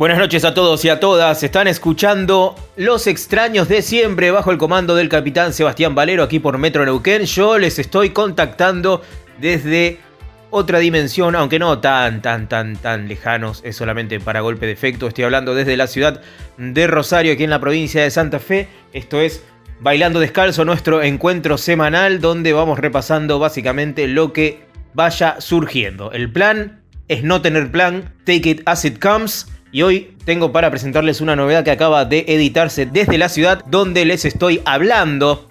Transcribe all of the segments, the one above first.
Buenas noches a todos y a todas. Están escuchando Los extraños de siempre bajo el comando del capitán Sebastián Valero aquí por Metro Neuquén. Yo les estoy contactando desde otra dimensión, aunque no tan, tan, tan, tan lejanos. Es solamente para golpe de efecto. Estoy hablando desde la ciudad de Rosario, aquí en la provincia de Santa Fe. Esto es Bailando Descalzo, nuestro encuentro semanal donde vamos repasando básicamente lo que vaya surgiendo. El plan es no tener plan. Take it as it comes y hoy tengo para presentarles una novedad que acaba de editarse desde la ciudad donde les estoy hablando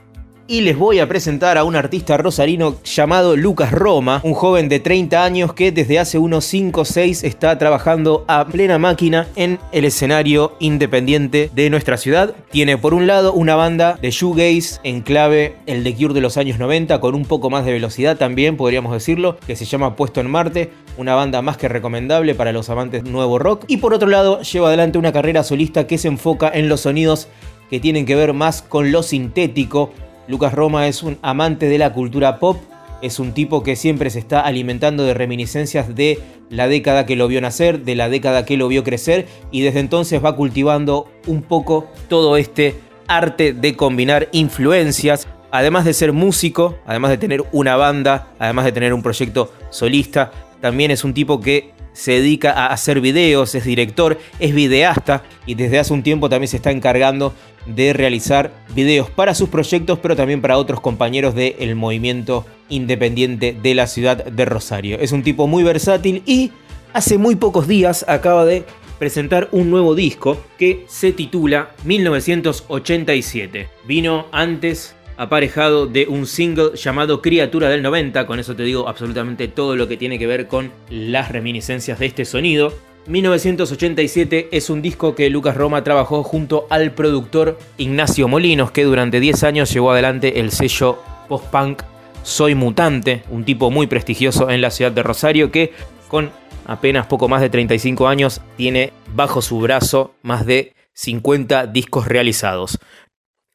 y les voy a presentar a un artista rosarino llamado Lucas Roma, un joven de 30 años que desde hace unos 5 o 6 está trabajando a plena máquina en el escenario independiente de nuestra ciudad. Tiene por un lado una banda de shoegaze en clave el de Cure de los años 90 con un poco más de velocidad también podríamos decirlo, que se llama Puesto en Marte, una banda más que recomendable para los amantes nuevo rock. Y por otro lado lleva adelante una carrera solista que se enfoca en los sonidos que tienen que ver más con lo sintético, Lucas Roma es un amante de la cultura pop, es un tipo que siempre se está alimentando de reminiscencias de la década que lo vio nacer, de la década que lo vio crecer y desde entonces va cultivando un poco todo este arte de combinar influencias. Además de ser músico, además de tener una banda, además de tener un proyecto solista, también es un tipo que se dedica a hacer videos, es director, es videasta y desde hace un tiempo también se está encargando de realizar videos para sus proyectos, pero también para otros compañeros del movimiento independiente de la ciudad de Rosario. Es un tipo muy versátil y hace muy pocos días acaba de presentar un nuevo disco que se titula 1987. Vino antes aparejado de un single llamado Criatura del 90, con eso te digo absolutamente todo lo que tiene que ver con las reminiscencias de este sonido. 1987 es un disco que Lucas Roma trabajó junto al productor Ignacio Molinos, que durante 10 años llevó adelante el sello post-punk Soy Mutante, un tipo muy prestigioso en la ciudad de Rosario que con apenas poco más de 35 años tiene bajo su brazo más de 50 discos realizados.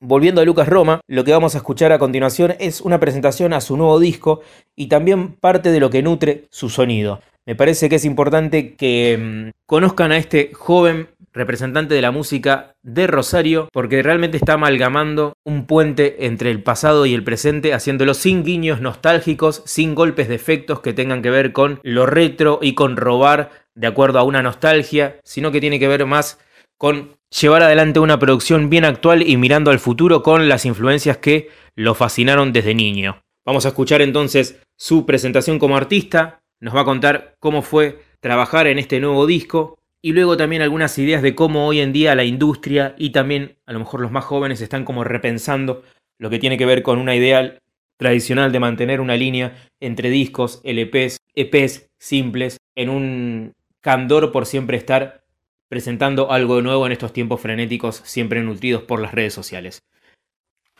Volviendo a Lucas Roma, lo que vamos a escuchar a continuación es una presentación a su nuevo disco y también parte de lo que nutre su sonido. Me parece que es importante que mm, conozcan a este joven representante de la música de Rosario, porque realmente está amalgamando un puente entre el pasado y el presente, haciéndolo sin guiños nostálgicos, sin golpes de efectos que tengan que ver con lo retro y con robar de acuerdo a una nostalgia, sino que tiene que ver más con llevar adelante una producción bien actual y mirando al futuro con las influencias que lo fascinaron desde niño. Vamos a escuchar entonces su presentación como artista, nos va a contar cómo fue trabajar en este nuevo disco y luego también algunas ideas de cómo hoy en día la industria y también a lo mejor los más jóvenes están como repensando lo que tiene que ver con una idea tradicional de mantener una línea entre discos, LPs, EPs simples, en un candor por siempre estar presentando algo nuevo en estos tiempos frenéticos, siempre nutridos por las redes sociales.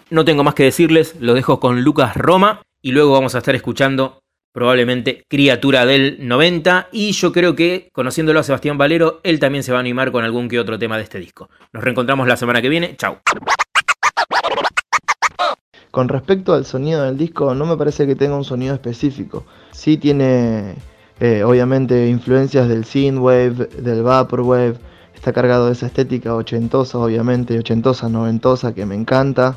No tengo más que decirles, lo dejo con Lucas Roma y luego vamos a estar escuchando probablemente Criatura del 90 y yo creo que conociéndolo a Sebastián Valero, él también se va a animar con algún que otro tema de este disco. Nos reencontramos la semana que viene, chao. Con respecto al sonido del disco, no me parece que tenga un sonido específico. Sí tiene eh, obviamente influencias del synthwave, del vaporwave, está cargado de esa estética ochentosa, obviamente, ochentosa, noventosa, que me encanta,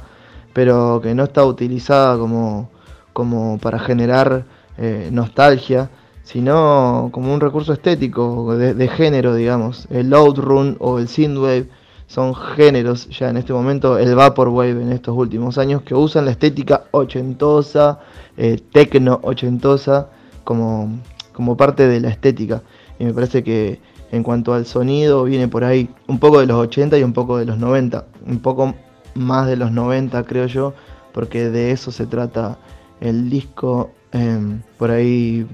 pero que no está utilizada como, como para generar eh, nostalgia, sino como un recurso estético, de, género, digamos. El load run o el synthwave son géneros ya en este momento, el vaporwave en estos últimos años, que usan la estética ochentosa, eh, tecno ochentosa, como como parte de la estética. Y me parece que en cuanto al sonido viene por ahí un poco de los 80 y un poco de los 90. Un poco más de los 90 creo yo, porque de eso se trata el disco. Em, por ahí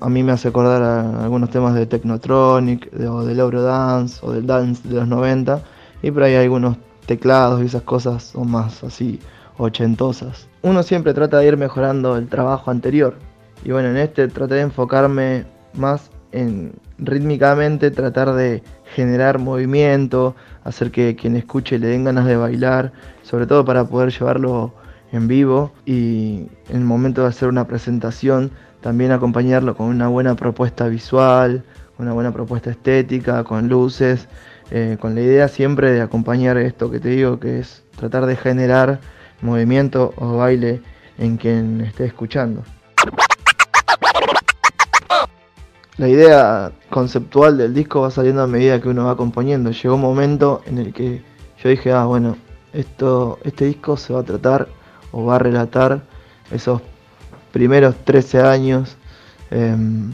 a mí me hace acordar algunos temas de Technotronic o del Eurodance o del Dance de los 90. Y por ahí algunos teclados y esas cosas son más así ochentosas. Uno siempre trata de ir mejorando el trabajo anterior. Y bueno, en este traté de enfocarme más en rítmicamente tratar de generar movimiento, hacer que quien escuche le den ganas de bailar, sobre todo para poder llevarlo en vivo y en el momento de hacer una presentación también acompañarlo con una buena propuesta visual, una buena propuesta estética, con luces, eh, con la idea siempre de acompañar esto que te digo, que es tratar de generar movimiento o baile en quien esté escuchando. La idea conceptual del disco va saliendo a medida que uno va componiendo. Llegó un momento en el que yo dije, ah, bueno, esto, este disco se va a tratar o va a relatar esos primeros 13 años, em,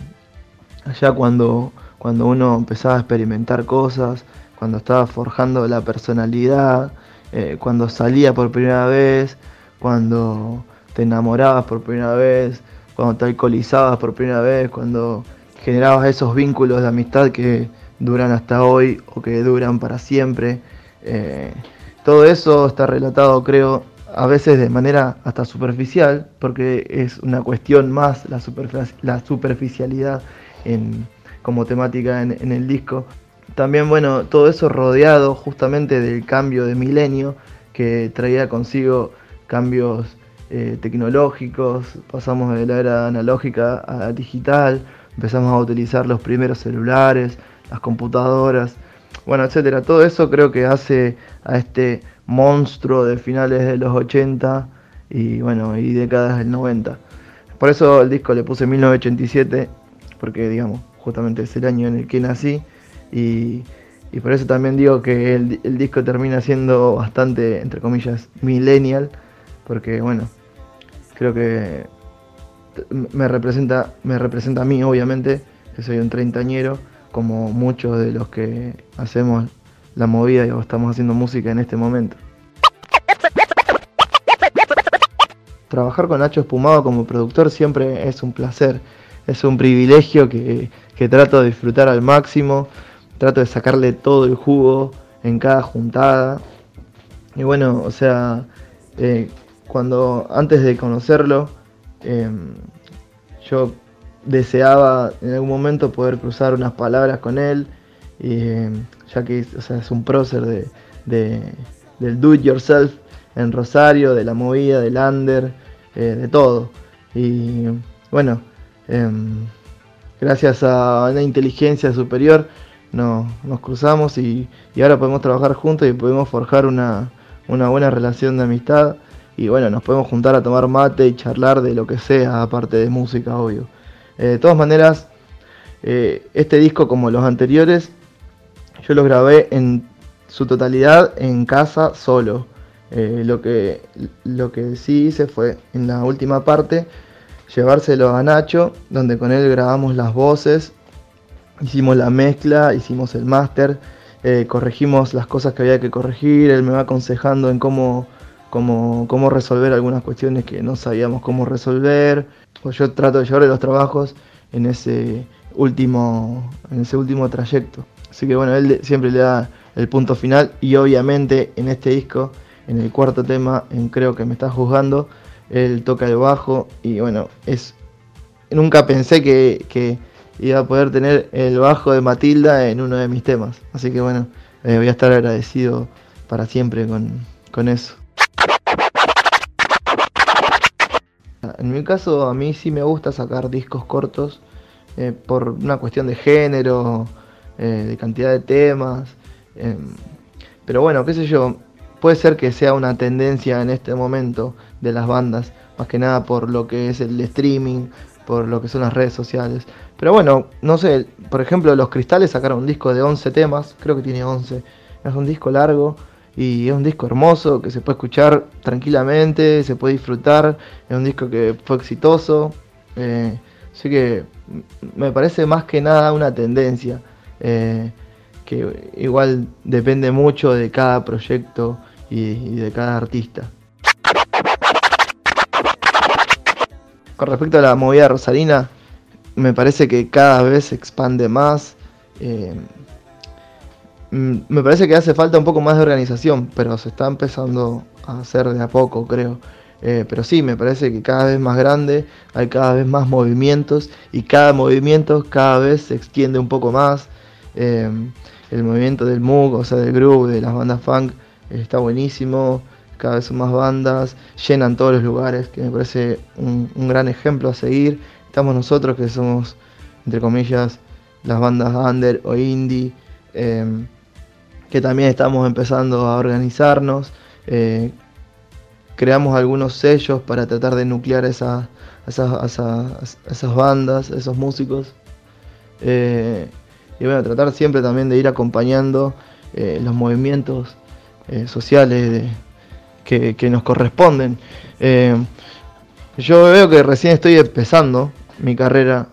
allá cuando, cuando uno empezaba a experimentar cosas, cuando estaba forjando la personalidad, eh, cuando salía por primera vez, cuando te enamorabas por primera vez, cuando te alcoholizabas por primera vez, cuando generabas esos vínculos de amistad que duran hasta hoy o que duran para siempre. Eh, todo eso está relatado, creo, a veces de manera hasta superficial, porque es una cuestión más la, superficialidad como temática en, el disco. También, bueno, todo eso rodeado justamente del cambio de milenio que traía consigo cambios eh, tecnológicos, pasamos de la era analógica a digital, empezamos a utilizar los primeros celulares, las computadoras, bueno, etcétera. Todo eso creo que hace a este monstruo de finales de los 80 y bueno, y décadas del 90. Por eso el disco le puse 1987, porque digamos, justamente es el año en el que nací y, por eso también digo que el, el, disco termina siendo bastante, entre comillas, millennial, porque bueno, creo que me representa, me representa a mí, obviamente, que soy un treintañero, como muchos de los que hacemos la movida y estamos haciendo música en este momento. Trabajar con Nacho Espumado como productor siempre es un placer, es un privilegio que, trato de disfrutar al máximo, trato de sacarle todo el jugo en cada juntada. Y bueno, o sea, eh, cuando antes de conocerlo, Em, yo deseaba en algún momento poder cruzar unas palabras con él, ya que es un prócer de, del do it yourself en Rosario, de la movida, del under, eh, de todo. Y bueno, em, gracias a una inteligencia superior nos cruzamos y, ahora podemos trabajar juntos y podemos forjar una, una buena relación de amistad y bueno, nos podemos juntar a tomar mate y charlar de lo que sea, aparte de música, obvio. Eh, de todas maneras, eh, este disco, como los anteriores, yo lo grabé en su totalidad en casa solo. Eh, lo, que, lo que sí hice fue, en la última parte, llevárselo a Nacho, donde con él grabamos las voces, hicimos la mezcla, hicimos el máster, corregimos las cosas que había que corregir, él me va aconsejando en cómo cómo, resolver algunas cuestiones que no sabíamos cómo resolver. Pues yo trato de llevarle los trabajos en ese último, en ese último trayecto. Así que bueno, él siempre le da el punto final y obviamente en este disco, en el cuarto tema, en Creo que me está juzgando, él toca el bajo y bueno, es nunca pensé que, iba a poder tener el bajo de Matilda en uno de mis temas. Así que bueno, eh, voy a estar agradecido para siempre con, con eso. En mi caso, a mí sí me gusta sacar discos cortos eh, por una cuestión de género, eh, de cantidad de temas. Em, pero bueno, qué sé yo, puede ser que sea una tendencia en este momento de las bandas, más que nada por lo que es el streaming, por lo que son las redes sociales. Pero bueno, no sé, por ejemplo, Los Cristales sacaron un disco de 11 temas, creo que tiene 11. Es un disco largo y es un disco hermoso que se puede escuchar tranquilamente, se puede disfrutar, es un disco que fue exitoso, eh, así que me parece más que nada una tendencia, eh, que igual depende mucho de cada proyecto y, de cada artista. Con respecto a la movida rosarina, me parece que cada vez se expande más. Eh, Mm, me parece que hace falta un poco más de organización, pero se está empezando a hacer de a poco, creo. Eh, pero sí, me parece que cada vez más grande, hay cada vez más movimientos y cada movimiento cada vez se extiende un poco más. Eh, el movimiento del Moog, o sea, del groove, de las bandas funk, está buenísimo. Cada vez son más bandas, llenan todos los lugares, que me parece un, gran ejemplo a seguir. Estamos nosotros que somos, entre comillas, las bandas under o indie, em, que también estamos empezando a organizarnos. Eh, creamos algunos sellos para tratar de nuclear esas, esas, bandas, esos músicos. Eh, y bueno, tratar siempre también de ir acompañando eh, los movimientos sociales que, que, nos corresponden. yo veo que recién estoy empezando mi carrera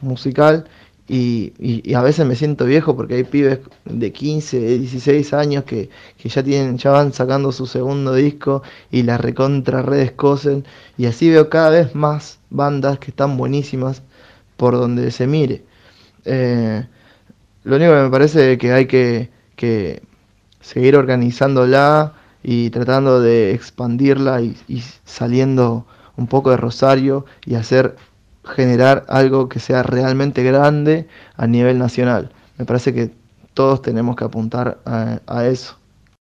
musical y, a veces me siento viejo porque hay pibes de 15, de 16 años que, ya tienen, ya van sacando su segundo disco y la recontra redes cosen. Y así veo cada vez más bandas que están buenísimas por donde se mire. Eh, lo único que me parece es que hay que, que seguir organizándola y tratando de expandirla y, y saliendo un poco de Rosario y hacer generar algo que sea realmente grande a nivel nacional. Me parece que todos tenemos que apuntar a, eso.